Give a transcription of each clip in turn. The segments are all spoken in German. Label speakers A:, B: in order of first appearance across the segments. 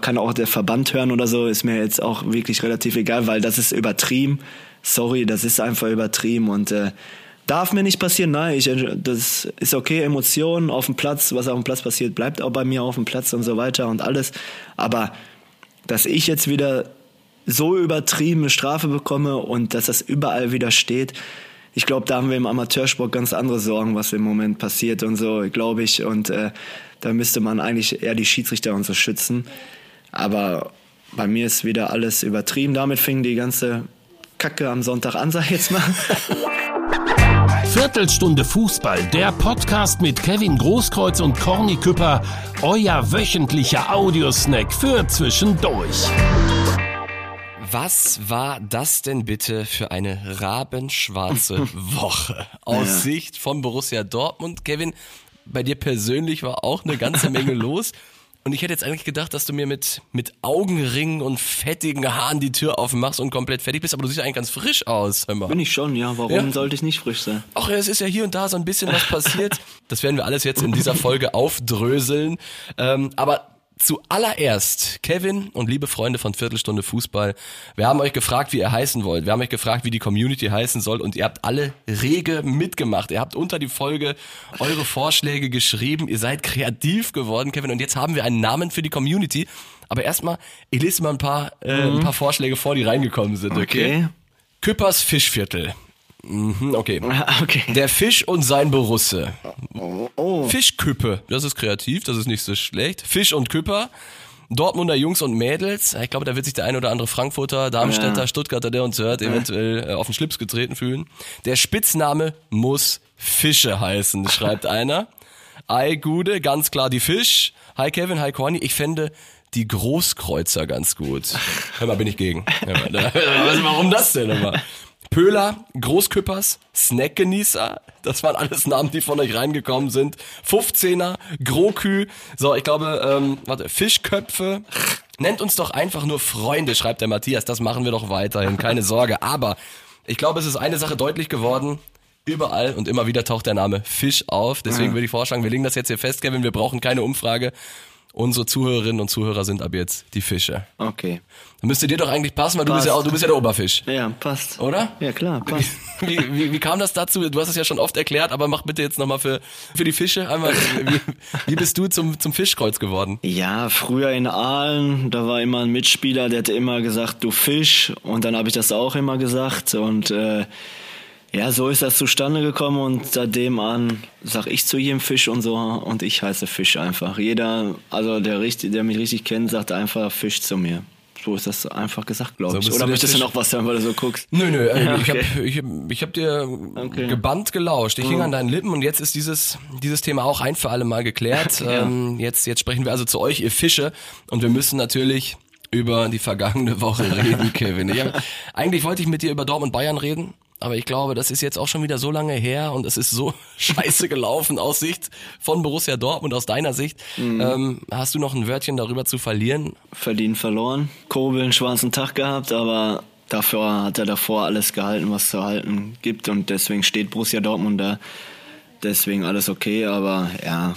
A: kann auch der Verband hören oder so, ist mir jetzt auch wirklich relativ egal, weil das ist übertrieben. Sorry, das ist einfach übertrieben und äh, darf mir nicht passieren. Nein, ich, das ist okay, Emotionen auf dem Platz, was auf dem Platz passiert, bleibt auch bei mir auf dem Platz und so weiter und alles. Aber dass ich jetzt wieder so übertriebene Strafe bekomme und dass das überall wieder steht, ich glaube, da haben wir im Amateursport ganz andere Sorgen, was im Moment passiert und so, glaube ich. Und äh, da müsste man eigentlich eher die Schiedsrichter und so schützen. Aber bei mir ist wieder alles übertrieben. Damit fing die ganze Kacke am Sonntag an, sag ich jetzt mal.
B: Viertelstunde Fußball, der Podcast mit Kevin Großkreuz und Corny Küpper, euer wöchentlicher Audiosnack für zwischendurch.
C: Was war das denn bitte für eine rabenschwarze Woche aus ja. Sicht von Borussia Dortmund? Kevin, bei dir persönlich war auch eine ganze Menge los. Und ich hätte jetzt eigentlich gedacht, dass du mir mit, mit Augenringen und fettigen Haaren die Tür aufmachst und komplett fertig bist, aber du siehst eigentlich ganz frisch aus.
A: Hör mal. Bin ich schon, ja. Warum ja. sollte ich nicht frisch sein?
C: Ach, es ist ja hier und da so ein bisschen was passiert. Das werden wir alles jetzt in dieser Folge aufdröseln. Ähm, aber Zuallererst, Kevin und liebe Freunde von Viertelstunde Fußball, wir haben euch gefragt, wie ihr heißen wollt. Wir haben euch gefragt, wie die Community heißen soll und ihr habt alle rege mitgemacht. Ihr habt unter die Folge eure Vorschläge geschrieben. Ihr seid kreativ geworden, Kevin. Und jetzt haben wir einen Namen für die Community. Aber erstmal, ich lese mal ein paar, äh, mhm. ein paar Vorschläge vor, die reingekommen sind, okay? okay. Küppers Fischviertel. Mhm, okay. okay. Der Fisch und sein Borusse. Oh, oh. Fischküppe. Das ist kreativ, das ist nicht so schlecht. Fisch und Küpper. Dortmunder Jungs und Mädels. Ich glaube, da wird sich der ein oder andere Frankfurter, Darmstädter, ja. Stuttgarter, der uns hört, eventuell äh, auf den Schlips getreten fühlen. Der Spitzname muss Fische heißen, schreibt einer. Ei, Gude, ganz klar die Fisch. Hi Kevin, hi Corny. Ich fände die Großkreuzer ganz gut. Hör mal, bin ich gegen. Mal, warum das denn immer? Pöhler, Großküppers, Snackgenießer, das waren alles Namen, die von euch reingekommen sind. 15er, Grokü, so, ich glaube, ähm, warte, Fischköpfe. Nennt uns doch einfach nur Freunde, schreibt der Matthias, das machen wir doch weiterhin, keine Sorge. Aber ich glaube, es ist eine Sache deutlich geworden, Überall und immer wieder taucht der Name Fisch auf. Deswegen würde ich vorschlagen, wir legen das jetzt hier fest, Kevin. Wir brauchen keine Umfrage. Unsere Zuhörerinnen und Zuhörer sind ab jetzt die Fische.
A: Okay.
C: Dann müsste dir doch eigentlich passen, weil passt. du bist ja auch, du bist ja der Oberfisch.
A: Ja, passt.
C: Oder?
A: Ja, klar, passt.
C: Wie, wie, wie kam das dazu? Du hast es ja schon oft erklärt, aber mach bitte jetzt nochmal für, für die Fische einmal. Wie, wie bist du zum, zum Fischkreuz geworden?
A: Ja, früher in Aalen, da war immer ein Mitspieler, der hatte immer gesagt, du Fisch. Und dann habe ich das auch immer gesagt. Und äh, ja, so ist das zustande gekommen und seitdem an sag ich zu jedem Fisch und so und ich heiße Fisch einfach. Jeder, also der, richtig, der mich richtig kennt, sagt einfach Fisch zu mir. So ist das einfach gesagt, glaube so ich. Oder möchtest du noch was hören, weil du so guckst?
C: Nö, nö, äh, okay. ich habe ich, ich hab dir okay. gebannt gelauscht. Ich mhm. hing an deinen Lippen und jetzt ist dieses, dieses Thema auch ein für alle Mal geklärt. ja. ähm, jetzt, jetzt sprechen wir also zu euch, ihr Fische. Und wir müssen natürlich über die vergangene Woche reden, Kevin. Hab, eigentlich wollte ich mit dir über Dortmund Bayern reden. Aber ich glaube, das ist jetzt auch schon wieder so lange her und es ist so scheiße gelaufen aus Sicht von Borussia Dortmund, aus deiner Sicht. Mhm. Ähm, hast du noch ein Wörtchen darüber zu verlieren?
A: Verdient verloren. Kobel einen schwarzen Tag gehabt, aber dafür hat er davor alles gehalten, was zu halten gibt und deswegen steht Borussia Dortmund da. Deswegen alles okay, aber ja,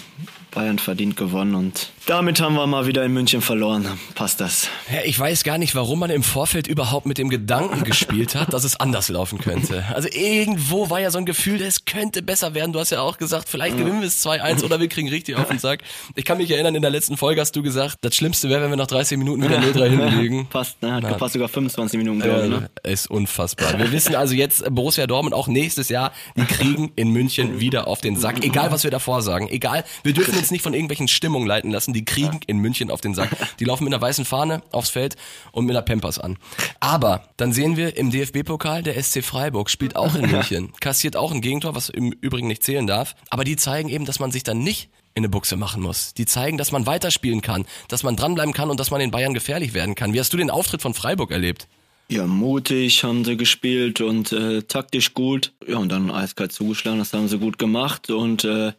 A: Bayern verdient gewonnen und damit haben wir mal wieder in München verloren. Passt das.
C: Ja, ich weiß gar nicht, warum man im Vorfeld überhaupt mit dem Gedanken gespielt hat, dass es anders laufen könnte. Also irgendwo war ja so ein Gefühl, es könnte besser werden. Du hast ja auch gesagt, vielleicht gewinnen wir es 2-1 oder wir kriegen richtig auf den Sack. Ich kann mich erinnern, in der letzten Folge hast du gesagt, das Schlimmste wäre, wenn wir nach 30 Minuten wieder 0-3 hinlegen.
A: Passt, ne? Hat gepasst sogar 25 Minuten, glaube ich. Ne?
C: Ist unfassbar. Wir wissen also jetzt, Borussia Dortmund auch nächstes Jahr, die kriegen in München wieder auf den Sack. Egal, was wir davor sagen. Egal, wir dürfen uns nicht von irgendwelchen Stimmungen leiten lassen. Die kriegen in München auf den Sack. Die laufen mit einer weißen Fahne aufs Feld und mit einer Pampers an. Aber dann sehen wir im DFB-Pokal, der SC Freiburg spielt auch in München, kassiert auch ein Gegentor, was im Übrigen nicht zählen darf. Aber die zeigen eben, dass man sich dann nicht in eine Buchse machen muss. Die zeigen, dass man weiterspielen kann, dass man dranbleiben kann und dass man in Bayern gefährlich werden kann. Wie hast du den Auftritt von Freiburg erlebt?
A: Ja, mutig haben sie gespielt und äh, taktisch gut. Ja, und dann eiskalt zugeschlagen, das haben sie gut gemacht. Und äh,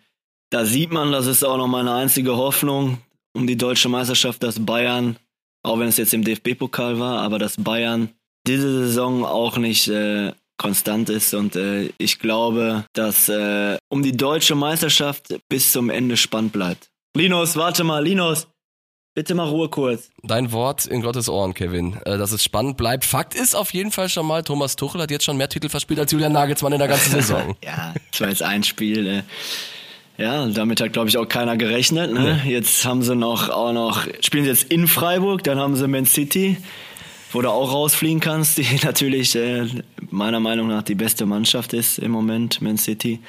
A: da sieht man, das ist auch noch meine einzige Hoffnung um die deutsche Meisterschaft, dass Bayern, auch wenn es jetzt im DFB-Pokal war, aber dass Bayern diese Saison auch nicht äh, konstant ist und äh, ich glaube, dass äh, um die deutsche Meisterschaft bis zum Ende spannend bleibt. Linus, warte mal, Linus. Bitte mal Ruhe kurz.
C: Dein Wort in Gottes Ohren, Kevin. Äh, dass es spannend bleibt. Fakt ist auf jeden Fall schon mal, Thomas Tuchel hat jetzt schon mehr Titel verspielt als Julian Nagelsmann in der ganzen Saison.
A: ja, das war jetzt ein Spiel. Ja, damit hat, glaube ich, auch keiner gerechnet. Ne? Nee. Jetzt haben sie noch auch noch, spielen sie jetzt in Freiburg, dann haben sie Man City, wo du auch rausfliegen kannst, die natürlich äh, meiner Meinung nach die beste Mannschaft ist im Moment, Man City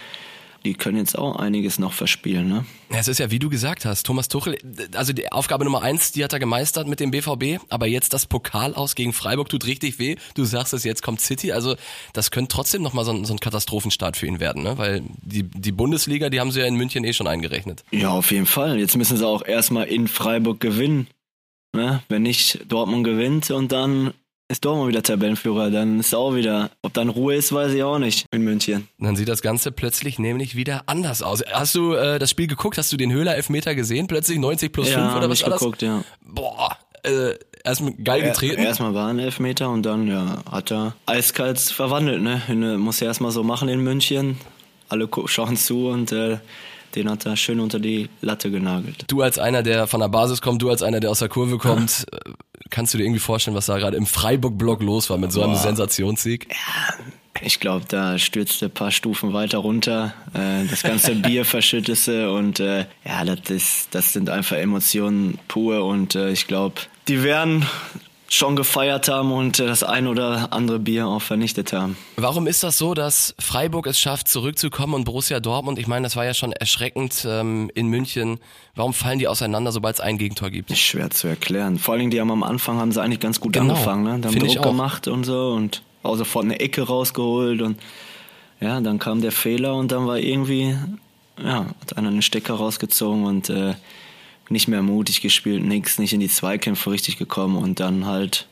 A: die können jetzt auch einiges noch verspielen. Ne?
C: Ja, es ist ja, wie du gesagt hast, Thomas Tuchel, also die Aufgabe Nummer eins, die hat er gemeistert mit dem BVB, aber jetzt das Pokal aus gegen Freiburg tut richtig weh. Du sagst es, jetzt kommt City, also das könnte trotzdem nochmal so ein, so ein Katastrophenstart für ihn werden, ne? weil die, die Bundesliga, die haben sie ja in München eh schon eingerechnet.
A: Ja, auf jeden Fall. Jetzt müssen sie auch erstmal in Freiburg gewinnen. Ne? Wenn nicht Dortmund gewinnt und dann ist Dortmund wieder Tabellenführer, dann ist auch wieder, ob dann Ruhe ist, weiß ich auch nicht in München.
C: Dann sieht das Ganze plötzlich nämlich wieder anders aus. Hast du äh, das Spiel geguckt? Hast du den Höhler Elfmeter gesehen? Plötzlich 90 plus
A: ja,
C: 5 oder was
A: war das? geguckt, ja.
C: Boah, äh, erstmal geil getreten.
A: Er, erstmal war ein Elfmeter und dann ja, hat er eiskalt verwandelt, ne? Muss er erstmal so machen in München. Alle schauen zu und äh, den hat er schön unter die Latte genagelt.
C: Du als einer, der von der Basis kommt, du als einer, der aus der Kurve kommt, ja. kannst du dir irgendwie vorstellen, was da gerade im Freiburg-Block los war mit so einem Sensationssieg?
A: Ja, ich glaube, da stürzte ein paar Stufen weiter runter, äh, das ganze Bier verschüttete und äh, ja, das, ist, das sind einfach Emotionen pur und äh, ich glaube, die werden schon gefeiert haben und das ein oder andere Bier auch vernichtet haben.
C: Warum ist das so, dass Freiburg es schafft, zurückzukommen und Borussia Dortmund, ich meine, das war ja schon erschreckend ähm, in München, warum fallen die auseinander, sobald es ein Gegentor gibt?
A: Ist schwer zu erklären. Vor allen Dingen, die haben am Anfang haben sie eigentlich ganz gut genau. angefangen, ne? Die haben Druck gemacht und so und auch sofort eine Ecke rausgeholt und ja, dann kam der Fehler und dann war irgendwie, ja, hat einer einen Stecker rausgezogen und äh, nicht mehr mutig gespielt, nix, nicht in die Zweikämpfe richtig gekommen und dann halt,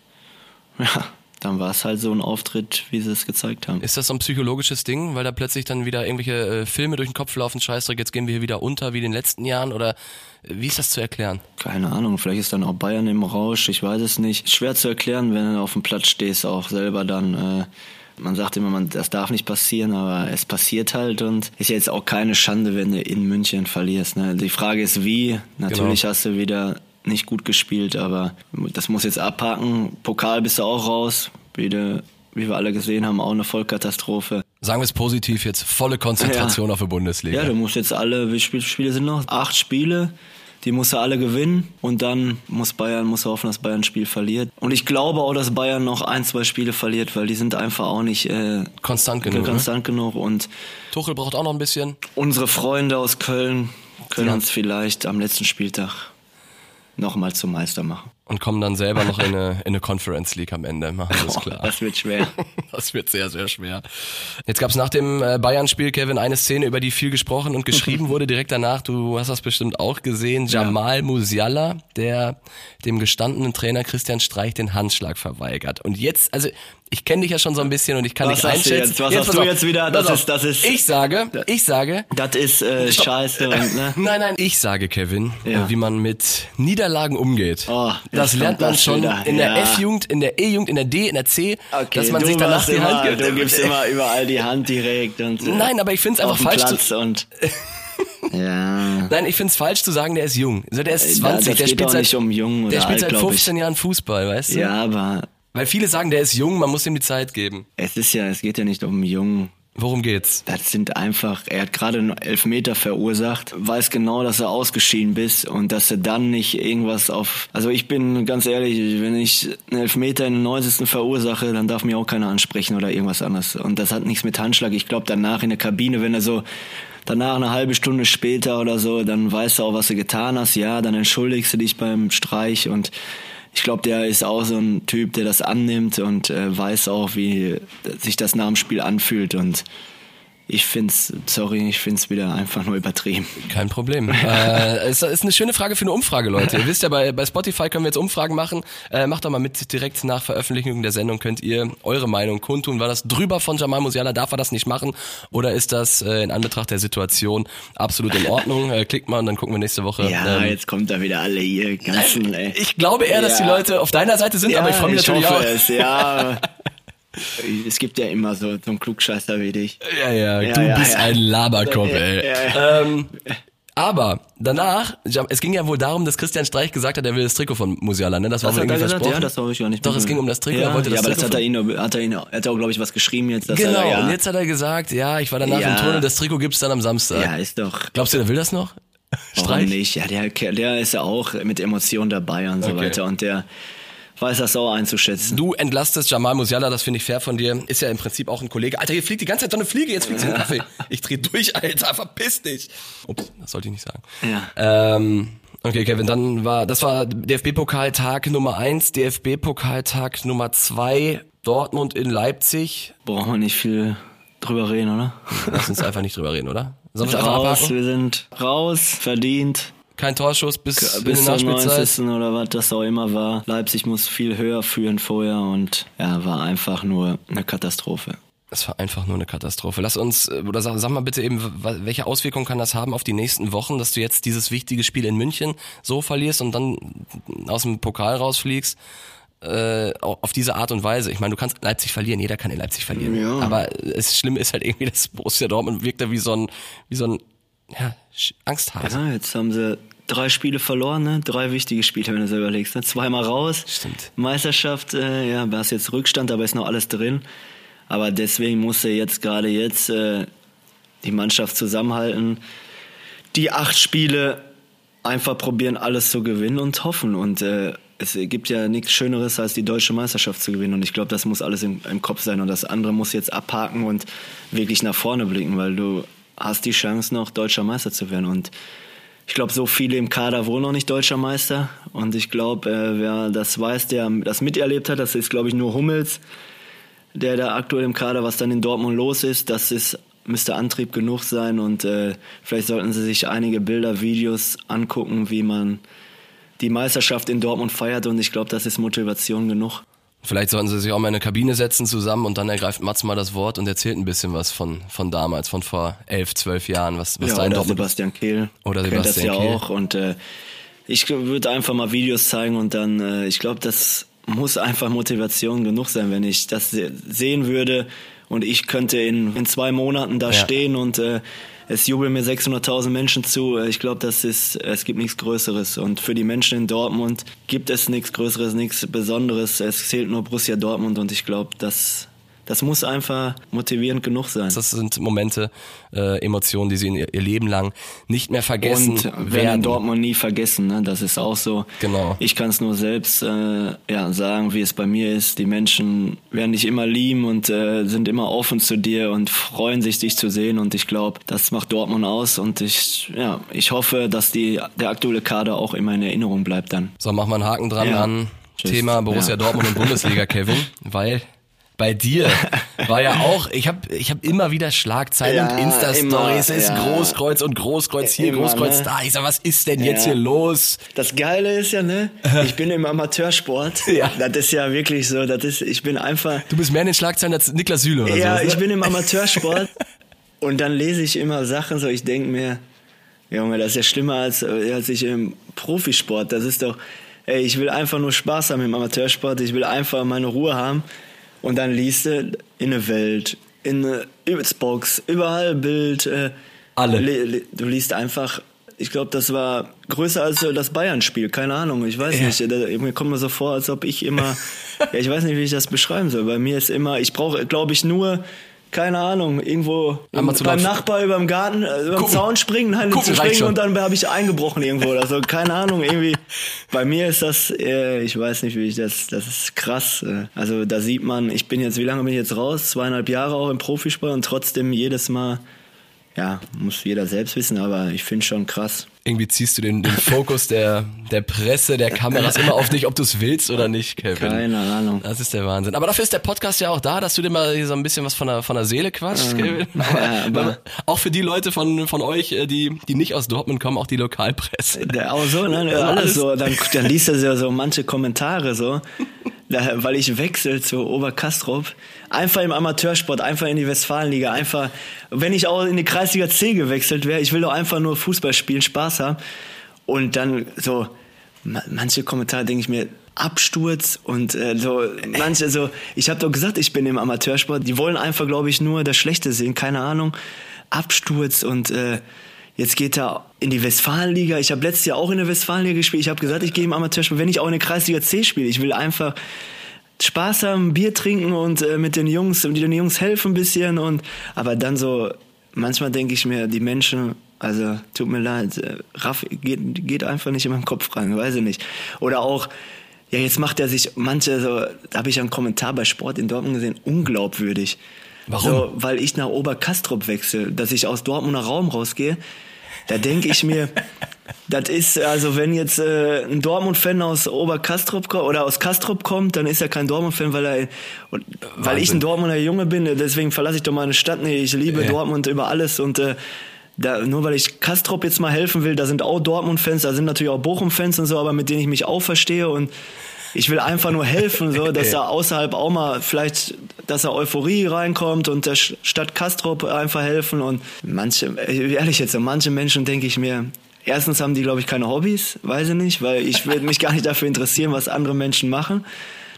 A: ja, dann war es halt so ein Auftritt, wie sie es gezeigt haben.
C: Ist das so ein psychologisches Ding, weil da plötzlich dann wieder irgendwelche äh, Filme durch den Kopf laufen, Scheißdreck, jetzt gehen wir hier wieder unter wie in den letzten Jahren oder äh, wie ist das zu erklären?
A: Keine Ahnung, vielleicht ist dann auch Bayern im Rausch, ich weiß es nicht. Schwer zu erklären, wenn du auf dem Platz stehst, auch selber dann. Äh, man sagt immer, man, das darf nicht passieren, aber es passiert halt und ist jetzt auch keine Schande, wenn du in München verlierst. Ne? Die Frage ist wie. Natürlich genau. hast du wieder nicht gut gespielt, aber das muss jetzt abhaken. Pokal bist du auch raus, wie, wie wir alle gesehen haben, auch eine Vollkatastrophe.
C: Sagen wir es positiv jetzt, volle Konzentration ja. auf die Bundesliga.
A: Ja, du musst jetzt alle, wie viele Spiele sind noch? Acht Spiele die muss er alle gewinnen und dann muss Bayern, muss er hoffen, dass Bayern ein Spiel verliert. Und ich glaube auch, dass Bayern noch ein, zwei Spiele verliert, weil die sind einfach auch nicht äh,
C: konstant genug.
A: Konstant ne? genug und
C: Tuchel braucht auch noch ein bisschen.
A: Unsere Freunde aus Köln können ja. uns vielleicht am letzten Spieltag nochmal zum Meister machen
C: und kommen dann selber noch in eine, in eine Conference League am Ende. Machen wir es klar.
A: Das wird schwer.
C: Das wird sehr, sehr schwer. Jetzt gab es nach dem äh, Bayern-Spiel, Kevin, eine Szene, über die viel gesprochen und geschrieben wurde direkt danach. Du hast das bestimmt auch gesehen. Jamal ja. Musiala, der dem gestandenen Trainer Christian Streich den Handschlag verweigert. Und jetzt, also ich kenne dich ja schon so ein bisschen und ich kann
A: was
C: dich einschätzen.
A: Jetzt? Was jetzt, hast du auf. jetzt wieder? Das ist, das ist.
C: Ich sage, ich sage.
A: Das ist äh, scheiße. Und, ne?
C: Nein, nein, ich sage, Kevin, ja. wie man mit Niederlagen umgeht. Oh, das lernt man schon wieder. in der ja. F-Jugend, in der E-Jugend, in der D, in der C, okay, dass man sich danach die
A: immer,
C: Hand gibt.
A: Du gibst immer überall die Hand direkt und.
C: Nein, aber ich finde es einfach falsch.
A: Platz zu, und
C: Ja. Nein, ich finde es falsch zu sagen, der ist jung. Also der ist 20,
A: ja,
C: der spielt seit,
A: um jung
C: der spielt
A: alt,
C: seit 15 Jahren Fußball, weißt du?
A: Ja, aber
C: weil viele sagen, der ist jung, man muss ihm die Zeit geben.
A: Es ist ja, es geht ja nicht um jung.
C: Worum geht's?
A: Das sind einfach, er hat gerade einen Elfmeter verursacht, weiß genau, dass er ausgeschieden bist und dass er dann nicht irgendwas auf, also ich bin ganz ehrlich, wenn ich einen Elfmeter in den 90. verursache, dann darf mir auch keiner ansprechen oder irgendwas anderes. Und das hat nichts mit Handschlag. Ich glaube danach in der Kabine, wenn er so danach eine halbe Stunde später oder so, dann weißt du auch, was du getan hast. Ja, dann entschuldigst du dich beim Streich und ich glaube, der ist auch so ein Typ, der das annimmt und äh, weiß auch, wie sich das nach dem Spiel anfühlt und ich find's, sorry, ich find's wieder einfach nur übertrieben.
C: Kein Problem. äh, es ist eine schöne Frage für eine Umfrage, Leute. Ihr wisst ja, bei, bei Spotify können wir jetzt Umfragen machen. Äh, macht doch mal mit, direkt nach Veröffentlichung der Sendung könnt ihr eure Meinung kundtun. War das drüber von Jamal Musiala? Darf er das nicht machen? Oder ist das äh, in Anbetracht der Situation absolut in Ordnung? Äh, klickt mal und dann gucken wir nächste Woche.
A: Ja, ähm, jetzt kommt da wieder alle hier ganzen, ey.
C: Ich glaube eher, dass ja. die Leute auf deiner Seite sind, ja, aber ich freue mich natürlich
A: hoffe
C: auch.
A: Es, ja. Es gibt ja immer so, so einen Klugscheißer wie dich.
C: Ja, ja, ja du ja, bist ja. ein Laberkopf, ey. Ähm, Aber danach, es ging ja wohl darum, dass Christian Streich gesagt hat, er will das Trikot von Musiala, ne? Das war
A: Das
C: wohl
A: er
C: irgendwie
A: gesagt?
C: versprochen.
A: Ja, das habe ich gar nicht
C: Doch, es ging um das Trikot,
A: Ja,
C: er wollte das
A: ja aber das
C: Trikot
A: hat er ihn, hat er ihn, er hat auch, glaube ich, was geschrieben jetzt. Dass
C: Genau,
A: er, ja,
C: und jetzt hat er gesagt, ja, ich war danach
A: Ja.
C: im Tunnel, das Trikot gibt's dann am Samstag.
A: ja, ist doch.
C: Glaubst du, der will das noch?
A: Warum nicht? Ja, der, der ist ja auch mit Emotionen dabei und so
C: Okay.
A: weiter. Und der weiß das auch einzuschätzen.
C: Du entlastest Jamal Musiala, das finde ich fair von dir. Ist ja im Prinzip auch ein Kollege. Alter, hier fliegt die ganze Zeit so eine Fliege, jetzt fliegt sie in den Kaffee. Ich dreh durch, Alter, verpiss dich. Ups, das sollte ich nicht sagen.
A: Ja.
C: Ähm, okay, Kevin, dann war, das war DFB-Pokaltag Nummer eins, DFB-Pokaltag Nummer zwei, Dortmund in Leipzig.
A: Brauchen wir nicht viel drüber reden, oder?
C: Lass uns einfach nicht drüber reden, oder? Sollen wir
A: raus, wir sind raus, verdient.
C: Kein Torschuss bis, in
A: Bis
C: der
A: zur
C: Nachspielzeit.
A: 90. oder was das auch immer war. Leipzig muss viel höher führen vorher und ja, war einfach nur eine Katastrophe.
C: Es war einfach nur eine Katastrophe. Lass uns, äh, oder sag, sag mal bitte eben, welche Auswirkungen kann das haben auf die nächsten Wochen, dass du jetzt dieses wichtige Spiel in München so verlierst und dann aus dem Pokal rausfliegst? Äh, auf diese Art und Weise. Ich meine, du kannst Leipzig verlieren, jeder kann in Leipzig verlieren.
A: Ja.
C: Aber es Schlimme ist halt irgendwie, dass Borussia Dortmund wirkt da wie so ein, wie so ein ja, Angsthase.
A: Ja, jetzt haben sie drei Spiele verloren, ne? drei wichtige Spiele, wenn du so überlegst. Ne? Zweimal raus.
C: Stimmt.
A: Meisterschaft, äh, ja, da ist jetzt Rückstand, aber ist noch alles drin. Aber deswegen muss er jetzt gerade jetzt äh, die Mannschaft zusammenhalten. Die acht Spiele einfach probieren, alles zu gewinnen und hoffen. Und äh, es gibt ja nichts Schöneres, als die deutsche Meisterschaft zu gewinnen. Und ich glaube, das muss alles im, im Kopf sein. Und das andere muss jetzt abhaken und wirklich nach vorne blicken, weil du hast die Chance, noch deutscher Meister zu werden. Und ich glaube, so viele im Kader wohl noch nicht deutscher Meister. Und ich glaube, äh, wer das weiß, der das miterlebt hat, das ist, glaube ich, nur Hummels, der da aktuell im Kader, was dann in Dortmund los ist, das ist müsste Antrieb genug sein und äh, vielleicht sollten sie sich einige Bilder, Videos angucken, wie man die Meisterschaft in Dortmund feiert und ich glaube, das ist Motivation genug.
C: Vielleicht sollten sie sich auch mal in eine Kabine setzen zusammen und dann ergreift Mats mal das Wort und erzählt ein bisschen was von, von damals, von vor elf, zwölf Jahren, was, was
A: ja,
C: da in
A: oder
C: Dortmund
A: Sebastian Kehl.
C: Oder
A: das
C: Sebastian
A: ja
C: Kehl.
A: auch und äh, ich würde einfach mal Videos zeigen und dann, äh, ich glaube, das muss einfach Motivation genug sein, wenn ich das se- sehen würde und ich könnte in, in zwei Monaten da
C: Ja.
A: stehen und äh, es jubeln mir 600.000 Menschen zu. Äh, Ich glaube, das ist, es gibt nichts Größeres und für die Menschen in Dortmund gibt es nichts Größeres, nichts Besonderes. Es zählt nur Borussia Dortmund und ich glaube, das, das muss einfach motivierend genug sein.
C: Das sind Momente, äh, Emotionen, die sie in ihr, ihr Leben lang nicht mehr vergessen
A: und werden
C: werden.
A: Dortmund nie vergessen. Ne? Das ist auch so.
C: Genau.
A: Ich kann es nur selbst äh, ja, sagen, wie es bei mir ist. Die Menschen werden dich immer lieben und äh, sind immer offen zu dir und freuen sich, dich zu sehen. Und ich glaube, das macht Dortmund aus. Und ich, ja, ich hoffe, dass die, der aktuelle Kader auch immer in Erinnerung bleibt dann.
C: So, mach mal einen Haken dran
A: Ja.
C: an
A: Tschüss.
C: Thema Borussia
A: Ja.
C: Dortmund und Bundesliga, Kevin, weil bei dir war ja auch, ich habe ich hab immer wieder Schlagzeilen
A: Ja,
C: und Insta-Stories, es ist
A: ja.
C: Großkreuz und Großkreuz hier,
A: Immer,
C: Großkreuz
A: ne?
C: da. Ich sag, was ist denn jetzt hier los?
A: Das Geile ist ja, ne? Ich bin im Amateursport.
C: Ja.
A: Das ist ja wirklich so. Das ist, ich bin einfach.
C: Du bist mehr in den Schlagzeilen als Niklas Süle oder
A: Ja,
C: so.
A: ich bin im Amateursport und dann lese ich immer Sachen so, ich denke mir, Junge, das ist ja schlimmer als, als ich im Profisport. Das ist doch, ey, ich will einfach nur Spaß haben im Amateursport, ich will einfach meine Ruhe haben und dann liest du in der Welt, in übelst Box, überall Bild. Äh,
C: Alle.
A: le- le- Du liest einfach, ich glaube, das war größer als das Bayern-Spiel, keine Ahnung, ich weiß
C: Ja.
A: nicht. Da, mir kommt mir so vor, als ob ich immer, ja, ich weiß nicht, wie ich das beschreiben soll. Bei mir ist immer, ich brauche, glaube ich, nur, keine Ahnung, irgendwo
C: zu
A: beim Nachbar über dem Garten, äh, über den
C: Gucken.
A: Zaun springen, nein,
C: Gucken
A: zu springen und dann habe ich eingebrochen irgendwo oder so. Keine Ahnung, irgendwie. Bei mir ist das, äh, ich weiß nicht, wie ich das, das ist krass. äh. Also da sieht man, ich bin jetzt, wie lange bin ich jetzt raus? Zweieinhalb Jahre auch im Profisport und trotzdem jedes Mal, ja, muss jeder selbst wissen, aber ich finde schon krass.
C: Irgendwie ziehst du den, den Fokus der, der Presse, der Kameras immer auf dich, ob du es willst oder nicht, Kevin.
A: Keine Ahnung.
C: Das ist der Wahnsinn. Aber dafür ist der Podcast ja auch da, dass du dir mal so ein bisschen was von der, von der Seele quatschst, Kevin.
A: ja, aber-
C: auch für die Leute von, von euch, äh, die, die nicht aus Dortmund kommen, auch die Lokalpresse.
A: Auch so, ne?
C: Alles.
A: alles so. Dann, dann liest er ja so manche Kommentare so, weil ich wechsel zu Oberkastrop. Einfach im Amateursport, einfach in die Westfalenliga, einfach, wenn ich auch in die Kreisliga C gewechselt wäre, ich will doch einfach nur Fußball spielen, Spaß haben. Und dann so, ma- manche Kommentare denke ich mir, Absturz und äh, so manche so ich habe doch gesagt ich bin im Amateursport die wollen einfach glaube ich nur das Schlechte sehen keine Ahnung Absturz und äh, jetzt geht er in die Westfalenliga. Ich habe letztes Jahr auch in der Westfalenliga gespielt. Ich habe gesagt, ich gehe im Amateurspiel, wenn ich auch in der Kreisliga C spiele. Ich will einfach Spaß haben, Bier trinken und äh, mit den Jungs, den Jungs helfen ein bisschen und aber dann so manchmal denke ich mir, die Menschen, also tut mir leid, äh, Raff geht, geht einfach nicht in meinen Kopf rein, weiß ich nicht. Oder auch ja, jetzt macht er sich manche so, da habe ich einen Kommentar bei Sport in Dortmund gesehen, unglaubwürdig.
C: Warum?
A: So, weil ich nach Oberkastrop wechsle, dass ich aus Dortmunder Raum rausgehe. Da denke ich mir, das ist, also wenn jetzt äh, ein Dortmund-Fan aus Oberkastrop kommt oder aus Kastrop kommt, dann ist er kein Dortmund-Fan, weil er, und, weil ich ein Dortmunder Junge bin, deswegen verlasse ich doch meine Stadt nicht. Ich liebe
C: Ja.
A: Dortmund über alles und äh, da, nur weil ich Kastrop jetzt mal helfen will, da sind auch Dortmund-Fans, da sind natürlich auch Bochum-Fans und so, aber mit denen ich mich auch verstehe und ich will einfach nur helfen, so, dass da außerhalb auch mal vielleicht, dass da Euphorie reinkommt und der Stadt Kastrop einfach helfen und manche, äh, ehrlich jetzt, manche Menschen denke ich mir, erstens haben die, glaube ich, keine Hobbys, weiß ich nicht, weil ich würde mich gar nicht dafür interessieren, was andere Menschen machen.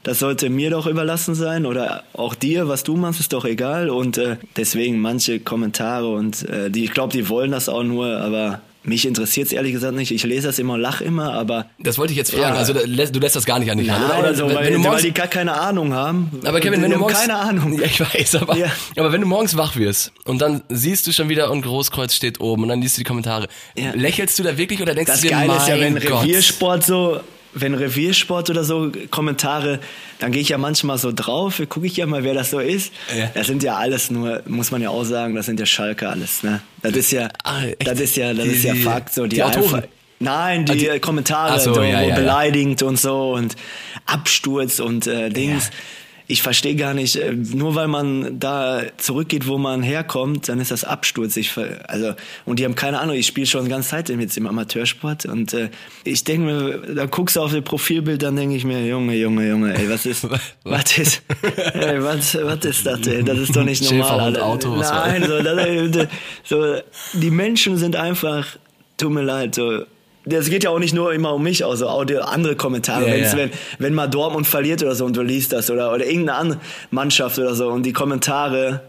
A: Das sollte mir doch überlassen sein oder auch dir, was du machst, ist doch egal. Und äh, deswegen manche Kommentare und äh, die, ich glaube, die wollen das auch nur, aber mich interessiert es ehrlich gesagt nicht. Ich lese das immer, lach immer, aber
C: Das wollte ich jetzt fragen.
A: Ja.
C: Also du lässt das gar nicht an dich ran, oder?
A: Nein, also,
C: wenn,
A: weil,
C: wenn du
A: weil
C: morgens,
A: die gar keine Ahnung haben.
C: aber Kevin, wenn du morgens
A: keine Ahnung.
C: Ja, ich weiß, aber
A: Ja.
C: aber wenn du morgens wach wirst und dann siehst du schon wieder und Großkreuz steht oben und dann liest du die Kommentare, lächelst du da wirklich oder denkst
A: Das
C: du dir,
A: Geile ist ja, wenn
C: Gott.
A: Reviersport so, wenn Reviersport oder so Kommentare, dann gehe ich ja manchmal so drauf, gucke ich ja mal, wer das so ist.
C: Ja.
A: Das sind ja alles nur, muss man ja auch sagen, das sind ja Schalke alles, ne? Das ist ja,
C: Ah,
A: das ist ja, das
C: Die-
A: ist ja Fakt, so die,
C: die
A: einfach- Nein, die,
C: Ah, die-
A: Kommentare,
C: so,
A: so,
C: ja, ja.
A: beleidigend und so und Absturz und äh, Dings. Ich verstehe gar nicht, äh, nur weil man da zurückgeht, wo man herkommt, dann ist das Absturz. Ich, also und die haben keine Ahnung. Ich spiele schon ganz Zeit jetzt im Amateursport und äh, ich denke mir, da guckst du auf das Profilbild, dann denke ich mir, Junge, Junge, Junge, ey, was ist, was ist, ey, was, was ist das? Ey? Das ist doch nicht normal.
C: Schäferhund,
A: Alter.
C: Auto,
A: Nein, so, das, so, die Menschen sind einfach, tut mir leid, so. Das geht ja auch nicht nur immer um mich, also auch die andere Kommentare. Wenn's-
C: ja.
A: Wenn, wenn mal Dortmund verliert oder so und du liest das oder, oder irgendeine andere Mannschaft oder so und die Kommentare,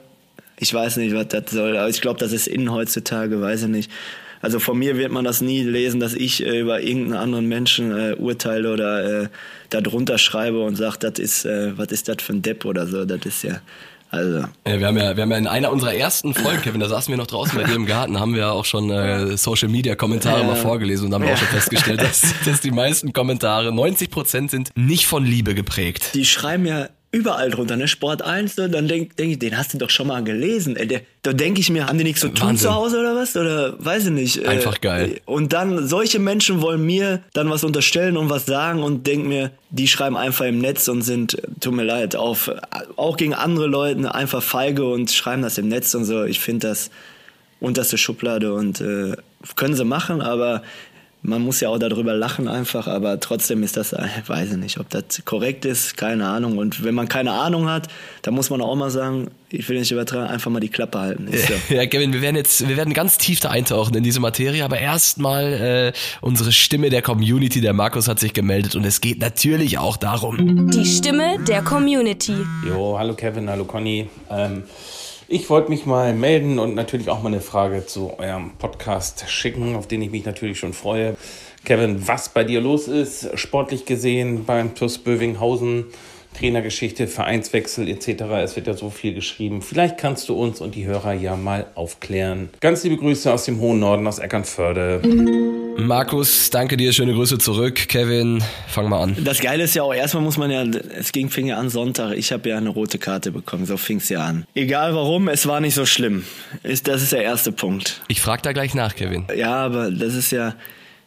A: ich weiß nicht, was das soll, aber ich glaube, das ist innen heutzutage, weiß ich nicht. Also von mir wird man das nie lesen, dass ich äh, über irgendeinen anderen Menschen äh, urteile oder äh, da drunter schreibe und sage, das ist, äh, was ist das für ein Depp oder so. Das ist ja, also.
C: Ja, wir haben ja, wir haben ja in einer unserer ersten Folgen, Kevin, da saßen wir noch draußen bei dir im Garten, haben wir ja auch schon äh, Social Media Kommentare
A: Ja.
C: mal vorgelesen und haben
A: Ja.
C: auch schon festgestellt, dass, dass die meisten Kommentare, 90 Prozent sind nicht von Liebe geprägt.
A: die schreiben ja überall drunter, ne? Sport 1, ne? dann denke denk ich, den hast du doch schon mal gelesen. Ey, der, da denke ich mir, haben die nichts zu tun zu Hause oder was? Oder weiß ich nicht. Äh,
C: Einfach geil.
A: Und dann, solche Menschen wollen mir dann was unterstellen und was sagen und denk mir, die schreiben einfach im Netz und sind, äh, tut mir leid, auf, auch gegen andere Leute einfach feige und schreiben das im Netz und so. Ich finde das unterste Schublade und äh, können sie machen, aber man muss ja auch darüber lachen einfach, aber trotzdem ist das, äh, weiß ich nicht, ob das korrekt ist, keine Ahnung. Und wenn man keine Ahnung hat, dann muss man auch mal sagen, ich will nicht übertragen, einfach mal die Klappe halten. Ist so.
C: Ja, Kevin, wir werden jetzt, wir werden ganz tief da eintauchen in diese Materie, aber erstmal äh, unsere Stimme der Community, der Markus hat sich gemeldet und es geht natürlich auch darum.
D: Die Stimme der Community.
E: Jo, hallo Kevin, hallo Conny. Ähm, ich wollte mich mal melden und natürlich auch mal eine Frage zu eurem Podcast schicken, auf den ich mich natürlich schon freue. Kevin, was bei dir los ist, sportlich gesehen beim TuS Bövinghausen, Trainergeschichte, Vereinswechsel etc. Es wird ja so viel geschrieben. Vielleicht kannst du uns und die Hörer ja mal aufklären. Ganz liebe Grüße aus dem hohen Norden, aus Eckernförde.
C: Markus, danke dir, schöne Grüße zurück. Kevin, fang mal an.
A: Das Geile ist ja auch, erstmal muss man ja, es ging, fing ja an Sonntag, ich habe ja eine rote Karte bekommen, so fing's ja an. Egal warum, es war nicht so schlimm. Ist, das ist der erste Punkt.
C: Ich frag da gleich nach, Kevin.
A: Ja, aber das ist ja,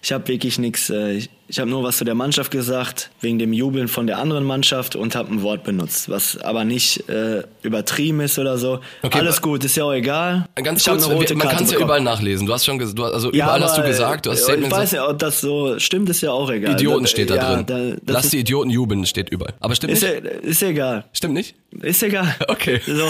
A: ich habe wirklich nichts, ich, ich habe nur was zu der Mannschaft gesagt, wegen dem Jubeln von der anderen Mannschaft und habe ein Wort benutzt, was aber nicht äh, übertrieben ist oder so.
C: Okay,
A: Alles
C: aber-
A: gut, ist ja auch egal.
C: Ganz
A: Ich
C: kurz,
A: eine rote
C: man kann es ja überall nachlesen. Du hast schon, du, hast- also
A: Ja,
C: überall hast du
A: aber,
C: gesagt, du hast
A: äh, Ich weiß ja, ob das so stimmt, ist ja auch egal.
C: Idioten steht da
A: ja,
C: drin.
A: Da,
C: Lass
A: ist,
C: die Idioten jubeln, steht überall. Aber stimmt
A: ist,
C: nicht?
A: ja, ist egal.
C: Stimmt nicht?
A: Ist egal.
C: Okay.
A: So.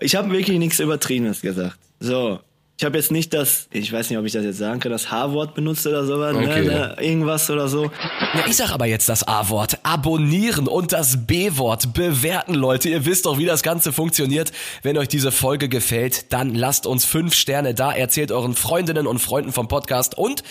A: Ich habe wirklich nichts Übertriebenes gesagt. So. Ich habe jetzt nicht das, ich weiß nicht, ob ich das jetzt sagen kann, das H-Wort benutzt oder sowas,
C: Okay.
A: ne, ne, irgendwas oder so.
C: Ja, ich sag aber jetzt das A-Wort. Abonnieren und das B-Wort. Bewerten, Leute. Ihr wisst doch, wie das Ganze funktioniert. Wenn euch diese Folge gefällt, dann lasst uns fünf Sterne da. Erzählt euren Freundinnen und Freunden vom Podcast und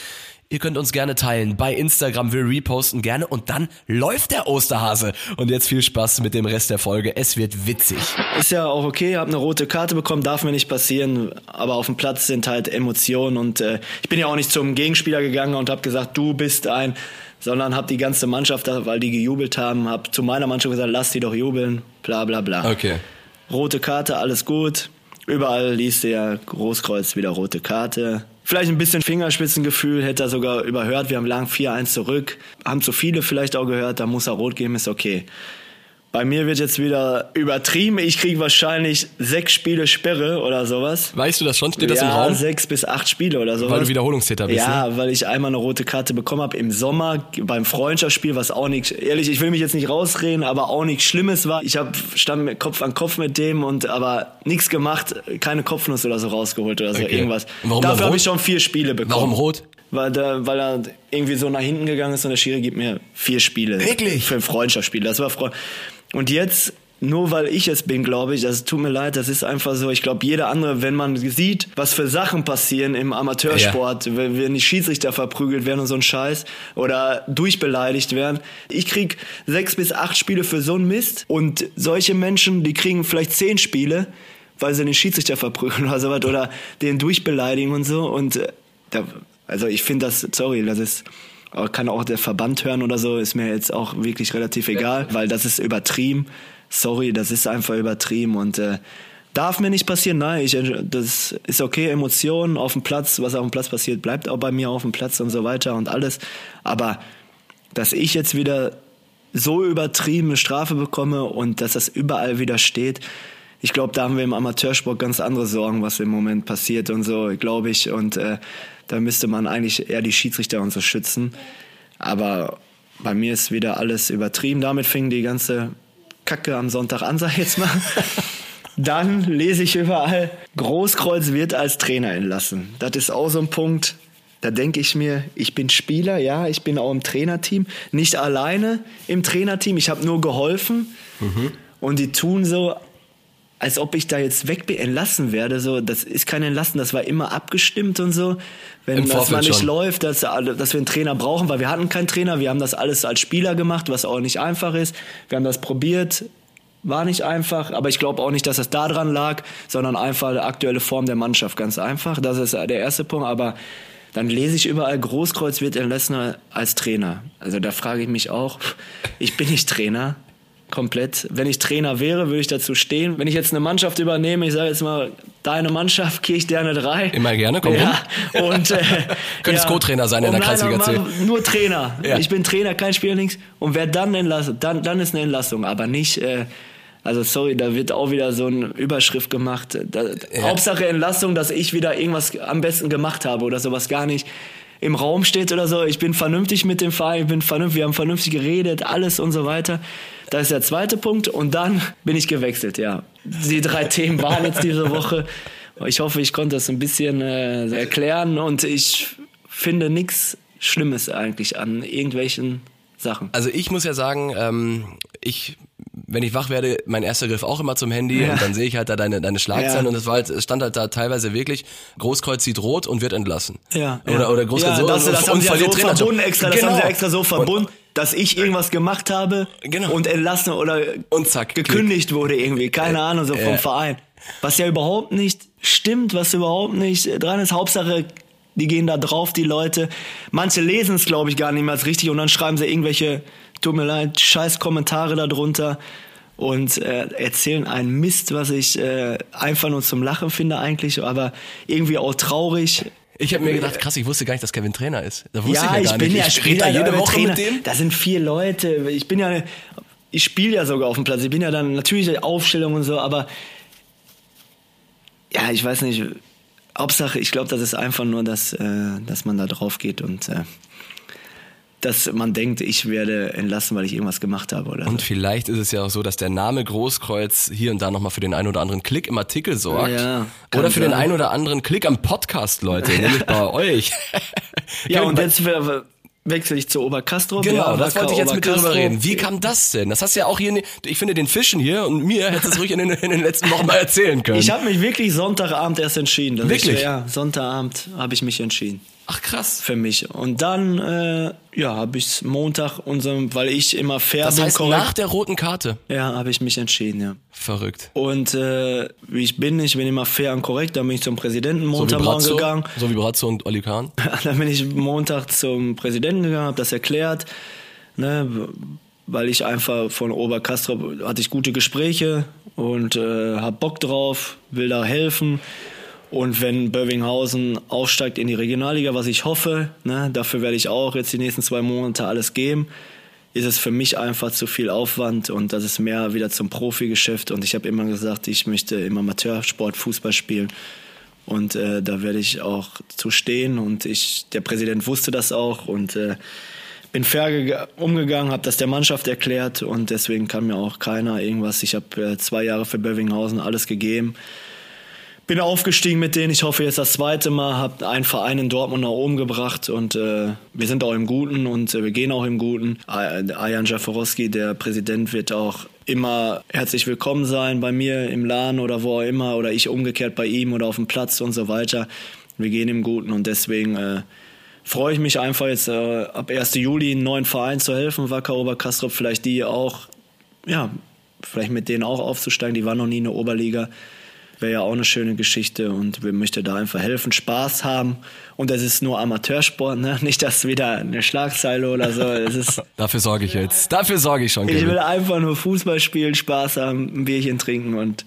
C: Ihr könnt uns gerne teilen bei Instagram, wir reposten gerne und dann läuft der Osterhase. Und jetzt viel Spaß mit dem Rest der Folge. Es wird witzig.
A: Ist ja auch okay, hab eine rote Karte bekommen, darf mir nicht passieren, aber auf dem Platz sind halt Emotionen und äh, ich bin ja auch nicht zum Gegenspieler gegangen und hab gesagt, du bist ein, sondern hab die ganze Mannschaft, da- weil die gejubelt haben, hab zu meiner Mannschaft gesagt, lass die doch jubeln, bla bla bla.
C: Okay.
A: Rote Karte, alles gut. Überall liest du ja Großkreuz wieder rote Karte. Vielleicht ein bisschen Fingerspitzengefühl, hätte er sogar überhört. Wir haben lang 4-1 zurück. Haben zu viele vielleicht auch gehört, da muss er rot geben, ist okay. Bei mir wird jetzt wieder übertrieben. Ich kriege wahrscheinlich sechs Spiele Sperre oder sowas.
C: Weißt du das schon? Steht das im
A: ja,
C: Raum?
A: sechs bis acht Spiele oder sowas.
C: Weil du Wiederholungstäter bist,
A: Ja,
C: ne?
A: weil ich einmal eine rote Karte bekommen habe im Sommer beim Freundschaftsspiel, was auch nichts, ehrlich, ich will mich jetzt nicht rausreden, aber auch nichts Schlimmes war. Ich hab, stand mit Kopf an Kopf mit dem und aber nichts gemacht, keine Kopfnuss oder so rausgeholt oder so,
C: Okay.
A: irgendwas.
C: Warum
A: Dafür habe ich schon vier Spiele bekommen.
C: Warum rot?
A: Weil, der, weil er irgendwie so nach hinten gegangen ist und der Schiri gibt mir vier Spiele.
C: Wirklich?
A: Für ein Freundschaftsspiel. Das war Freund. Und jetzt, nur weil ich es bin, glaube ich, das tut mir leid, das ist einfach so. Ich glaube, jeder andere, wenn man sieht, was für Sachen passieren im Amateursport, wenn, wenn die Schiedsrichter verprügelt werden und so ein Scheiß oder durchbeleidigt werden. Ich krieg sechs bis acht Spiele für so einen Mist und solche Menschen, die kriegen vielleicht zehn Spiele, weil sie den Schiedsrichter verprügeln oder sowas oder den durchbeleidigen und so und äh, da, also ich finde das, sorry, das ist, kann auch der Verband hören oder so, ist mir jetzt auch wirklich relativ egal, weil das ist übertrieben. Sorry, das ist einfach übertrieben und äh, darf mir nicht passieren. Nein, ich, das ist okay, Emotionen auf dem Platz, was auf dem Platz passiert, bleibt auch bei mir auf dem Platz und so weiter und alles. Aber dass ich jetzt wieder so übertriebene Strafe bekomme und dass das überall wieder steht, ich glaube, da haben wir im Amateursport ganz andere Sorgen, was im Moment passiert und so, glaube ich. Und äh, da müsste man eigentlich eher die Schiedsrichter und so schützen. Aber bei mir ist wieder alles übertrieben. Damit fing die ganze Kacke am Sonntag an, sag ich jetzt mal. Dann lese ich überall, Großkreuz wird als Trainer entlassen. Das ist auch so ein Punkt, da denke ich mir, ich bin Spieler, ja, ich bin auch im Trainerteam, nicht alleine im Trainerteam, ich habe nur geholfen. Und die tun so, als ob ich da jetzt weg entlassen werde. So, das ist kein Entlassen, das war immer abgestimmt und so. Wenn
C: Im
A: das
C: Vorfeld
A: mal nicht
C: schon.
A: läuft, dass, dass wir einen Trainer brauchen, weil wir hatten keinen Trainer, wir haben das alles als Spieler gemacht, was auch nicht einfach ist. Wir haben das probiert, war nicht einfach, aber ich glaube auch nicht, dass es daran lag, sondern einfach die aktuelle Form der Mannschaft, ganz einfach. Das ist der erste Punkt, aber dann lese ich überall, Großkreuz wird entlassen als Trainer. Also da frage ich mich auch, ich bin nicht Trainer, komplett. Wenn ich Trainer wäre, würde ich dazu stehen. Wenn ich jetzt eine Mannschaft übernehme, ich sage jetzt mal, deine Mannschaft, Kirchderne 3.
C: Immer gerne, komm
A: ja, und äh,
C: Könntest Co-Trainer sein in der Kreisliga C.
A: Nur Trainer.
C: Ja.
A: Ich bin Trainer, kein Spieler, nichts. Und wer dann entlassen, dann, dann ist eine Entlassung, aber nicht, äh, also sorry, da wird auch wieder so eine Überschrift gemacht. Da, Hauptsache Entlassung, dass ich wieder irgendwas am besten gemacht habe oder sowas gar nicht im Raum steht oder so. Ich bin vernünftig mit dem Verein, ich bin vernünftig, wir haben vernünftig geredet, alles und so weiter. Das ist der zweite Punkt und dann bin ich gewechselt, ja. Die drei Themen waren jetzt diese Woche. Ich hoffe, ich konnte das ein bisschen äh, erklären und ich finde nichts Schlimmes eigentlich an irgendwelchen Sachen.
C: Also ich muss ja sagen, ähm, ich, wenn ich wach werde, mein erster Griff auch immer zum Handy
A: Ja.
C: und dann sehe ich halt da deine, deine Schlagzeilen
A: Ja.
C: und es war halt, es stand halt da teilweise wirklich, Großkreuz sieht rot und wird entlassen.
A: Ja,
C: Oder, oder Großkreuz
A: ja,
C: so
A: das,
C: und,
A: das
C: und
A: haben sie ja so
C: verliert Trainerjob.
A: verbunden extra, das
C: genau.
A: haben sie extra so verbunden,
C: Und,
A: dass ich irgendwas gemacht habe
C: Genau.
A: und entlassen oder
C: Und zack, klick.
A: gekündigt wurde irgendwie, keine Ahnung, so vom
C: Äh.
A: Verein. Was ja überhaupt nicht stimmt, was überhaupt nicht dran ist. Hauptsache, die gehen da drauf, die Leute. Manche lesen es, glaube ich, gar nicht mehr als richtig und dann schreiben sie irgendwelche, tut mir leid, scheiß Kommentare darunter und äh, erzählen einen Mist, was ich äh, einfach nur zum Lachen finde eigentlich, aber irgendwie auch traurig.
C: Ich habe mir gedacht, krass, ich wusste gar nicht, dass Kevin Trainer ist. Da wusste
A: Ja,
C: ich
A: ich,
C: ja gar
A: bin
C: nicht.
A: ja
C: ich rede da jede Woche
A: Trainer.
C: mit dem.
A: Da sind vier Leute. Ich bin ja, ich spiele ja sogar auf dem Platz. Ich bin ja dann natürlich Aufstellung und so, aber ja, ich weiß nicht. Hauptsache, ich glaube, das ist einfach nur, dass, äh, dass man da drauf geht und äh, dass man denkt, ich werde entlassen, weil ich irgendwas gemacht habe. Oder
C: Und
A: so.
C: vielleicht ist es ja auch so, dass der Name Großkreuz hier und da nochmal für den einen oder anderen Klick im Artikel sorgt.
A: Ja,
C: oder für den
A: sein.
C: einen oder anderen Klick am Podcast, Leute, nämlich bei euch.
A: Ja, und jetzt we- wechsle ich zu Oberkastrop.
C: Genau,
A: ja,
C: das wollte ich jetzt mit dir drüber reden. Wie kam das denn? Das hast du ja auch hier, ne- ich finde den Fischen hier und mir hättest du es ruhig in den, in den letzten Wochen mal erzählen können.
A: Ich habe mich wirklich Sonntagabend erst entschieden.
C: Wirklich?
A: Ich, ja, Sonntagabend habe ich mich entschieden.
C: Ach krass.
A: für mich. Und dann, äh, ja, habe ich Montag unserem, weil ich immer fair
C: Das
A: bin,
C: heißt,
A: korrekt.
C: nach der roten Karte.
A: ja, habe ich mich entschieden, ja.
C: Verrückt.
A: Und äh, wie ich bin, ich bin immer fair und korrekt. Dann bin ich zum Präsidenten
C: So wie
A: Montagmorgen
C: Brazzo,
A: gegangen.
C: so wie Brazzo und Oli Kahn.
A: dann bin ich Montag zum Präsidenten gegangen, habe das erklärt, ne, weil ich einfach von Oberkastrop hatte ich gute Gespräche und äh, hab Bock drauf, will da helfen. Und wenn Bövinghausen aufsteigt in die Regionalliga, was ich hoffe, ne, dafür werde ich auch jetzt die nächsten zwei Monate alles geben, ist es für mich einfach zu viel Aufwand und das ist mehr wieder zum Profigeschäft. Und ich habe immer gesagt, ich möchte im Amateursport Fußball spielen. Und äh, da werde ich auch zu stehen. Und ich, der Präsident wusste das auch und äh, bin fair gega- umgegangen, habe das der Mannschaft erklärt und deswegen kann mir auch keiner irgendwas. Ich habe äh, zwei Jahre für Bövinghausen alles gegeben. Bin aufgestiegen mit denen. Ich hoffe jetzt das zweite Mal. Habe einen Verein in Dortmund nach oben gebracht und äh, wir sind auch im Guten und äh, wir gehen auch im Guten. Ajan Jaforowski, der Präsident, wird auch immer herzlich willkommen sein bei mir im Laden oder wo auch immer oder ich umgekehrt bei ihm oder auf dem Platz und so weiter. Wir gehen im Guten und deswegen äh, freue ich mich einfach jetzt äh, ab 1. Juli einen neuen Verein zu helfen, Wacker Oberkastrop, vielleicht die auch, ja, vielleicht mit denen auch aufzusteigen. Die waren noch nie in der Oberliga. Wäre ja auch eine schöne Geschichte und wir möchten da einfach helfen, Spaß haben. Und das ist nur Amateursport, ne? Nicht, dass wieder eine Schlagzeile oder so. Es ist,
C: Dafür sorge ich jetzt. Dafür sorge ich schon,
A: ich
C: Kevin.
A: will einfach nur Fußball spielen, Spaß haben, ein Bierchen trinken und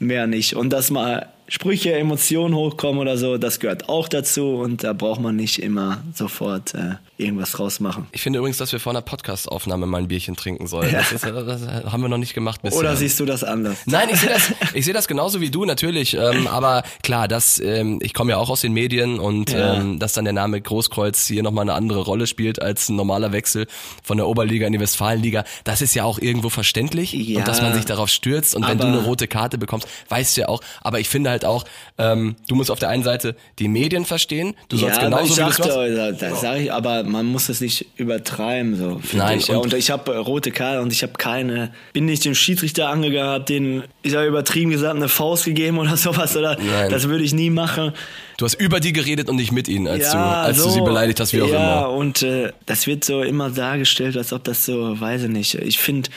A: mehr nicht. Und dass mal Sprüche, Emotionen hochkommen oder so, das gehört auch dazu und da braucht man nicht immer sofort äh, irgendwas draus machen.
C: Ich finde übrigens, dass wir vor einer Podcast-Aufnahme mal ein Bierchen trinken sollen. Das, ist, das haben wir noch nicht gemacht bisher.
A: Oder siehst du das anders?
C: Nein, ich sehe das, ich sehe das genauso wie du natürlich. Ähm, aber klar, dass ähm, ich komme ja auch aus den Medien und
A: Ja.
C: ähm, dass dann der Name Großkreuz hier nochmal eine andere Rolle spielt als ein normaler Wechsel von der Oberliga in die Westfalenliga, das ist ja auch irgendwo verständlich
A: Ja.
C: und dass man sich darauf stürzt und wenn du
A: Aber-
C: eine rote Karte bekommst, weißt du ja auch. Aber ich finde halt auch, ähm, du musst auf der einen Seite die Medien verstehen, du sollst
A: ja, aber
C: genauso
A: ich
C: wie du es
A: sagte,
C: machst.
A: da, da sag ich, aber man muss es nicht übertreiben, so
C: Nein,
A: ich. Ja,
C: und-
A: und ich habe äh, rote Karte und ich habe keine, bin nicht dem Schiedsrichter angegangen, hab den, ich habe übertrieben gesagt, eine Faust gegeben oder sowas oder
C: Nein.
A: das würde ich nie machen.
C: Du hast über die geredet und nicht mit ihnen, als du, als du
A: so.
C: sie beleidigt hast, wie auch
A: ja,
C: immer.
A: und äh, das wird so immer dargestellt, als ob das so, weiß ich nicht. Ich finde,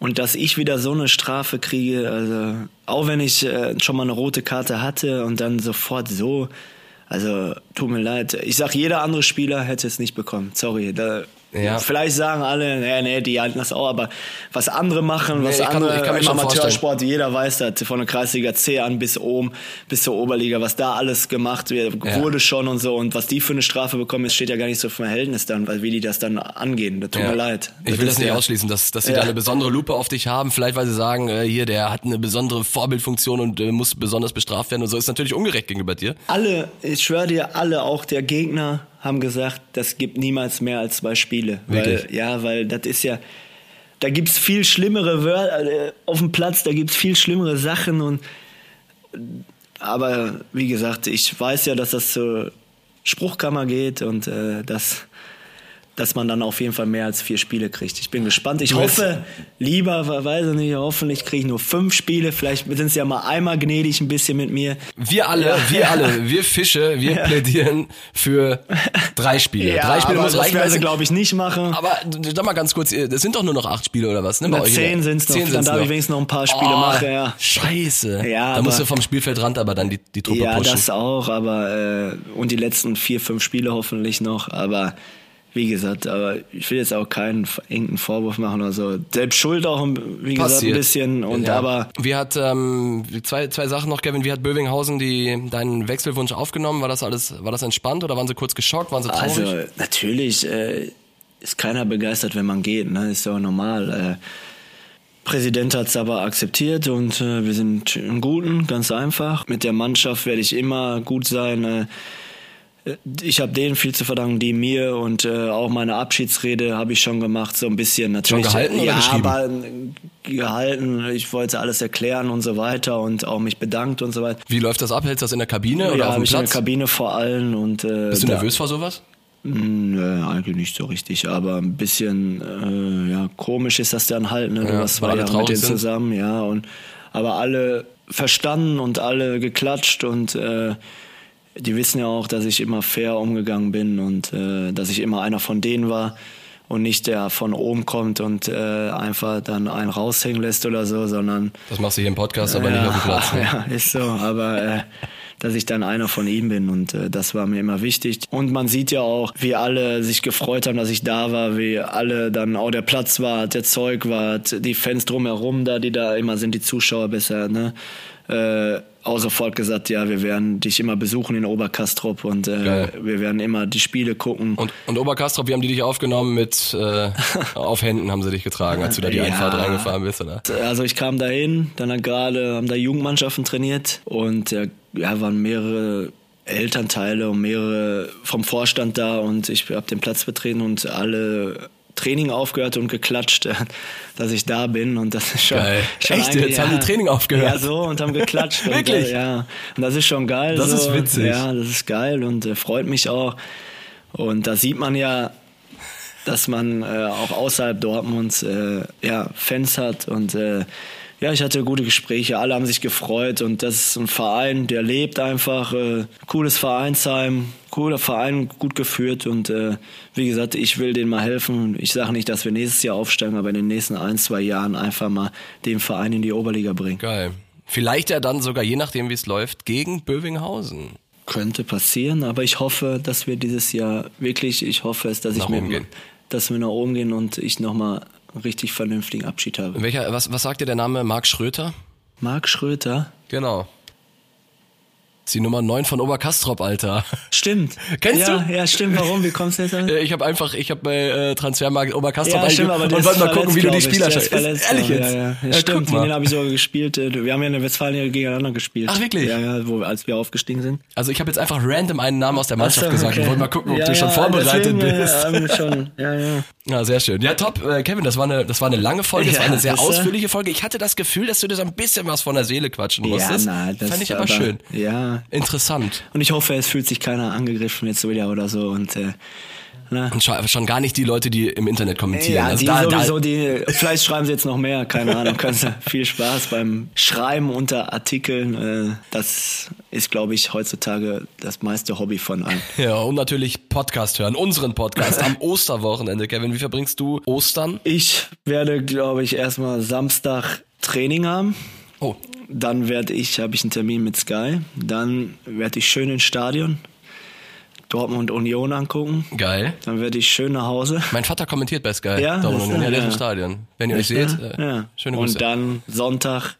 A: und dass ich wieder so eine Strafe kriege, also auch wenn ich äh, schon mal eine rote Karte hatte und dann sofort so, also tut mir leid. Ich sag, jeder andere Spieler hätte es nicht bekommen. Sorry. Da,
C: Ja.
A: Vielleicht sagen alle, nee, nee, die halten das auch, aber was andere machen, was
C: ich kann-
A: andere
C: ich kann mir
A: im Amateursport, jeder weiß das, von der Kreisliga C an bis oben, bis zur Oberliga, was da alles gemacht wird,
C: Ja.
A: wurde schon und so und was die für eine Strafe bekommen, es steht ja gar nicht so im Verhältnis dann, weil wie die das dann angehen. Das tut
C: Ja.
A: mir leid.
C: Ich will das
A: ist
C: nicht ausschließen, dass, dass sie da eine besondere Lupe auf dich haben. Vielleicht, weil sie sagen, äh, hier, der hat eine besondere Vorbildfunktion und äh, muss besonders bestraft werden und so. Ist natürlich ungerecht gegenüber dir.
A: Alle, ich schwöre dir, alle, auch der Gegner, haben gesagt, das gibt niemals mehr als zwei Spiele. Weil, ja, weil das ist ja, da gibt's viel schlimmere Wörter äh, auf dem Platz, da gibt's viel schlimmere Sachen und aber wie gesagt, ich weiß ja, dass das zur Spruchkammer geht und äh, dass, dass man dann auf jeden Fall mehr als vier Spiele kriegt. Ich bin gespannt. Ich hoffe, lieber, weiß ich nicht, hoffentlich kriege ich nur fünf Spiele. Vielleicht sind sie ja mal einmal gnädig ein bisschen mit mir.
C: Wir alle, wir alle, wir Fische, wir plädieren für drei Spiele. drei Spiele
A: aber
C: muss
A: das
C: reichen.
A: sie,
C: es-
A: glaube ich, nicht machen.
C: aber sag mal ganz kurz, das sind doch nur noch acht Spiele oder was? Ne, bei
A: Na, zehn
C: der-
A: sind's noch.
C: Zehn
A: Dann darf ich
C: noch.
A: wenigstens noch ein paar Spiele
C: oh,
A: machen, ja.
C: Scheiße.
A: Ja,
C: da musst du vom Spielfeldrand aber dann die, die Truppe
A: Ja,
C: pushen.
A: das auch, aber äh, und die letzten vier, fünf Spiele hoffentlich noch. Aber wie gesagt, aber ich will jetzt auch keinen irgendeinen Vorwurf machen oder so. Selbst schuld auch, wie gesagt,
C: Passiert.
A: ein bisschen. Und
C: Ja.
A: aber
C: wie hat ähm, zwei zwei Sachen noch, Kevin? Wie hat Bövinghausen die deinen Wechselwunsch aufgenommen? War das alles, war das entspannt oder waren sie kurz geschockt? Waren sie traurig?
A: Also natürlich äh, ist keiner begeistert, wenn man geht, ne? Ist doch normal. Äh, Präsident hat es aber akzeptiert und äh, wir sind im Guten, ganz einfach. Mit der Mannschaft werde ich immer gut sein. Äh, ich habe denen viel zu verdanken, die mir und äh, auch meine Abschiedsrede habe ich schon gemacht, so ein bisschen natürlich.
C: Schon gehalten oder
A: ja, aber äh, gehalten. Ich wollte alles erklären und so weiter und auch mich bedankt und so weiter.
C: Wie läuft das ab? Hältst du das in der Kabine oder
A: ja,
C: auf
A: habe
C: dem
A: ich in der
C: Platz?
A: Kabine vor allen und äh,
C: Bist du nervös vor sowas?
A: Nö, eigentlich nicht so richtig, aber ein bisschen äh, ja, komisch ist das dann halt, ne? Du
C: Ja,
A: warst zwei Jahre mit denen
C: sind.
A: zusammen, ja, und aber alle verstanden und alle geklatscht und äh, die wissen ja auch, dass ich immer fair umgegangen bin und äh, dass ich immer einer von denen war und nicht der von oben kommt und äh, einfach dann einen raushängen lässt oder so, sondern
C: Das machst du hier im Podcast, aber nicht auf dem Platz. Ne?
A: ja, ist so, aber äh, dass ich dann einer von ihm bin und äh, das war mir immer wichtig. Und man sieht ja auch, wie alle sich gefreut haben, dass ich da war, wie alle dann auch der Platz war, der Zeug war, die Fans drumherum da, die da immer sind, die Zuschauer besser, ne? Äh, auch sofort gesagt, ja, wir werden dich immer besuchen in Oberkastrop und äh, wir werden immer die Spiele gucken.
C: Und, und Oberkastrop, wie haben die dich aufgenommen mit äh, auf Händen haben sie dich getragen, als du da die
A: Ja.
C: Einfahrt reingefahren bist, oder?
A: Also ich kam dahin, dann gerade haben da Jugendmannschaften trainiert und äh, ja, waren mehrere Elternteile und mehrere vom Vorstand da und ich habe den Platz betreten und alle Training aufgehört und geklatscht, äh, dass ich da bin und das ist schon,
C: Geil.
A: schon
C: Echt? Jetzt haben die Training aufgehört?
A: Ja, so und haben geklatscht. und,
C: Wirklich?
A: äh, ja, und das ist schon geil.
C: Das
A: so.
C: ist witzig.
A: Ja, das ist geil und äh, freut mich auch. Und da sieht man ja, dass man äh, auch außerhalb Dortmunds äh, ja, Fans hat und äh, ja, ich hatte gute Gespräche, alle haben sich gefreut und das ist ein Verein, der lebt einfach, äh, cooles Vereinsheim, cooler Verein, gut geführt und äh, wie gesagt, ich will denen mal helfen. Ich sage nicht, dass wir nächstes Jahr aufsteigen, aber in den nächsten ein, zwei Jahren einfach mal den Verein in die Oberliga bringen.
C: Geil. Vielleicht ja dann sogar, je nachdem wie es läuft, gegen Bövinghausen.
A: Könnte passieren, aber ich hoffe, dass wir dieses Jahr wirklich, ich hoffe es, dass
C: Nach
A: ich mir,
C: gehen.
A: dass wir nach oben gehen und ich nochmal richtig vernünftigen Abschied habe.
C: Welcher, was, was sagt dir der Name Marc Schröter?
A: Marc Schröter.
C: Genau. Ist die Nummer 9 von Oberkastrop, Alter.
A: Stimmt.
C: Kennst
A: ja,
C: du?
A: Ja, stimmt. Warum? Wie kommst du jetzt an?
C: Äh, Ich habe einfach, ich habe bei äh, Transfermarkt Oberkastrop
A: Ja, stimmt, aber
C: und wollte mal gucken, wie du die
A: ich.
C: Spieler
A: verletzt,
C: Ehrlich
A: ja,
C: jetzt?
A: Ja, ja. ja
C: Ja,
A: stimmt. den habe ich sogar gespielt. Äh, Wir haben ja in der Westfalen gegeneinander gespielt.
C: Ach, wirklich?
A: Ja, ja, wo, als wir aufgestiegen sind.
C: Also ich habe jetzt einfach random einen Namen aus der Mannschaft
A: so,
C: gesagt. Ich
A: okay.
C: wollte mal gucken, ob
A: ja,
C: du schon
A: ja,
C: vorbereitet
A: deswegen,
C: bist.
A: Ja, schon. Ja, ja.
C: Ja, sehr schön. Ja, top. Äh, Kevin, das war eine, das war eine lange Folge, das
A: Ja,
C: war eine sehr ausführliche Folge. Ich hatte das Gefühl, dass du dir so ein bisschen was von der Seele quatschen musstest.
A: na, das
C: Fand ich aber, schön.
A: Ja.
C: Interessant.
A: Und ich hoffe, es fühlt sich keiner angegriffen jetzt wieder oder so. Und äh, ne?
C: Und schon, gar nicht die Leute, die im Internet kommentieren.
A: Ja,
C: also
A: die
C: da,
A: sowieso,
C: da,
A: die, vielleicht schreiben sie jetzt noch mehr, keine Ahnung. Viel Spaß beim Schreiben unter Artikeln. Äh, das ist, glaube ich, heutzutage das meiste Hobby von allen.
C: ja, und natürlich Podcast hören, unseren Podcast am Osterwochenende. Kevin, wie verbringst du Ostern?
A: Ich werde, glaube ich, erstmal Samstag Training haben.
C: Oh,
A: Dann werde ich, habe ich einen Termin mit Sky. Dann werde ich schön ins Stadion Dortmund Union angucken.
C: geil.
A: Dann werde ich schön nach Hause.
C: Mein Vater kommentiert bei Sky.
A: Ja,
C: Darum,
A: das-
C: ja, der ist
A: ja.
C: im Stadion. Wenn ihr euch seht, äh,
A: ja.
C: schöne Grüße.
A: Und dann Sonntag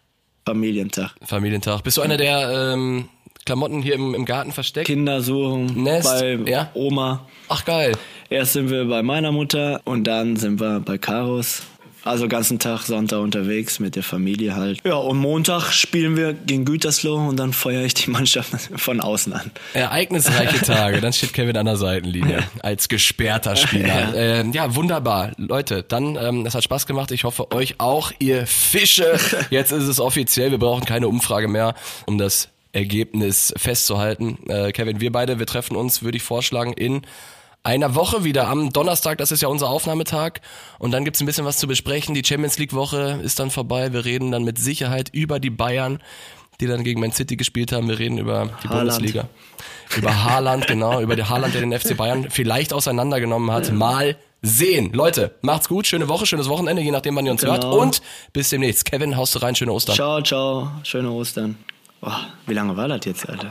A: Familientag.
C: Familientag. Bist du einer, der ähm, Klamotten hier im, im Garten versteckt?
A: Kinder suchen
C: Nest,
A: bei
C: ja.
A: Oma.
C: Ach geil.
A: Erst sind wir bei meiner Mutter und dann sind wir bei Karos. Also ganzen Tag Sonntag unterwegs mit der Familie halt. Ja, und Montag spielen wir gegen Gütersloh und dann feuere ich die Mannschaft von außen an.
C: Ereignisreiche Tage, dann steht Kevin an der Seitenlinie als gesperrter Spieler. Ja, äh, ja wunderbar. Leute, dann, ähm, es hat Spaß gemacht. Ich hoffe, euch auch, ihr Fische. Jetzt ist es offiziell, wir brauchen keine Umfrage mehr, um das Ergebnis festzuhalten. Äh, Kevin, wir beide, wir treffen uns, würde ich vorschlagen, in einer Woche wieder am Donnerstag, das ist ja unser Aufnahmetag. Und dann gibt's ein bisschen was zu besprechen. Die Champions League-Woche ist dann vorbei. Wir reden dann mit Sicherheit über die Bayern, die dann gegen Man City gespielt haben. Wir reden über die
A: Haaland.
C: Bundesliga. Über Haaland, genau, über den Haaland, der den FC Bayern vielleicht auseinandergenommen hat. Mal sehen. Leute, macht's gut, schöne Woche, schönes Wochenende, je nachdem, wann ihr uns
A: Genau.
C: hört. Und bis demnächst. Kevin, haust du rein, schöne Ostern.
A: Ciao, ciao. Schöne Ostern. Boah, wie lange war das jetzt, Alter?